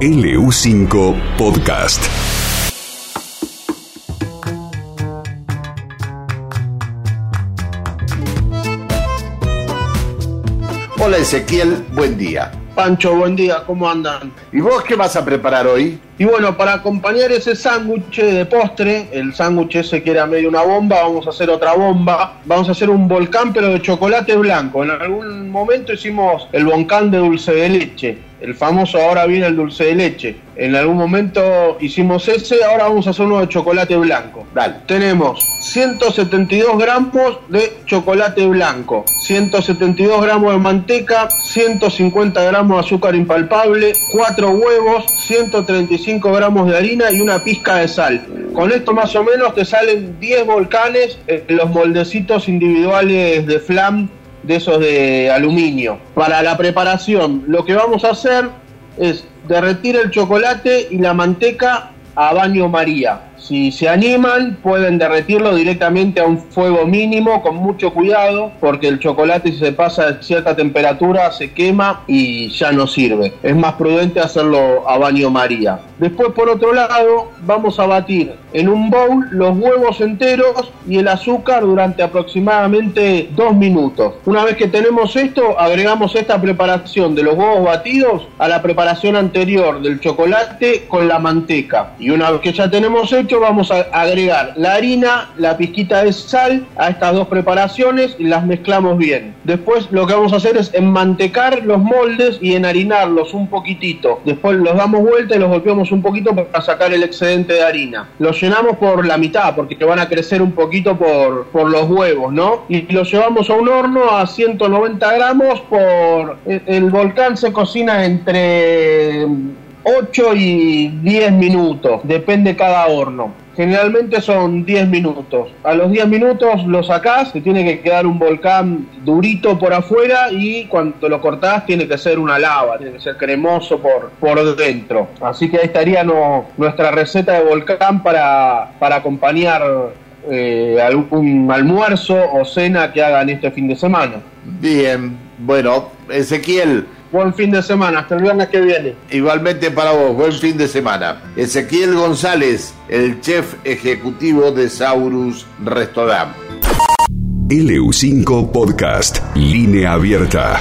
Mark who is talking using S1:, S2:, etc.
S1: LU5 Podcast.
S2: Hola Ezequiel, buen día.
S3: Pancho, buen día, ¿cómo andan?
S2: ¿Y vos qué vas a preparar hoy?
S3: Y bueno, para acompañar ese sándwich de postre, el sándwich ese que era medio una bomba, vamos a hacer otra bomba. Vamos a hacer un volcán pero de chocolate blanco. En algún momento hicimos el volcán de dulce de leche. El famoso ahora viene el dulce de leche. En algún momento hicimos ese, ahora vamos a hacer uno de chocolate blanco.
S2: Dale.
S3: Tenemos 172 gramos de chocolate blanco, 172 gramos de manteca, 150 gramos de azúcar impalpable, 4 huevos, 135 gramos de harina y una pizca de sal. Con esto más o menos te salen 10 volcanes en los moldecitos individuales de flam de esos de aluminio. Para la preparación, lo que vamos a hacer es derretir el chocolate y la manteca a baño María. Si se animan, pueden derretirlo directamente a un fuego mínimo con mucho cuidado, porque el chocolate si se pasa de cierta temperatura se quema y ya no sirve. Es más prudente hacerlo a baño María. Después, por otro lado, vamos a batir en un bowl los huevos enteros y el azúcar durante aproximadamente dos minutos. Una vez que tenemos esto, agregamos esta preparación de los huevos batidos a la preparación anterior del chocolate con la manteca. Y una vez que ya tenemos hecho, vamos a agregar la harina, la pizquita de sal a estas dos preparaciones y las mezclamos bien. Después lo que vamos a hacer es enmantecar los moldes y enharinarlos un poquitito. Después los damos vuelta y los golpeamos un poquito para sacar el excedente de harina. Los llenamos por la mitad porque van a crecer un poquito por, por los huevos, ¿no? Y los llevamos a un horno a 190 gramos por... El volcán se cocina entre 8 y 10 minutos, depende cada horno. Generalmente son 10 minutos. A los 10 minutos lo sacás, te tiene que quedar un volcán durito por afuera y cuando lo cortás tiene que ser una lava, tiene que ser cremoso por, por dentro. Así que ahí estaría nuestra receta de volcán para, para acompañar eh, algún almuerzo o cena que hagan este fin de semana.
S2: Bien, bueno, Ezequiel,
S3: Buen fin de semana, hasta el viernes que viene.
S2: igualmente para vos, buen fin de semana. Ezequiel González, el chef ejecutivo de Saurus Restaurant.
S1: LU5 Podcast. Línea abierta.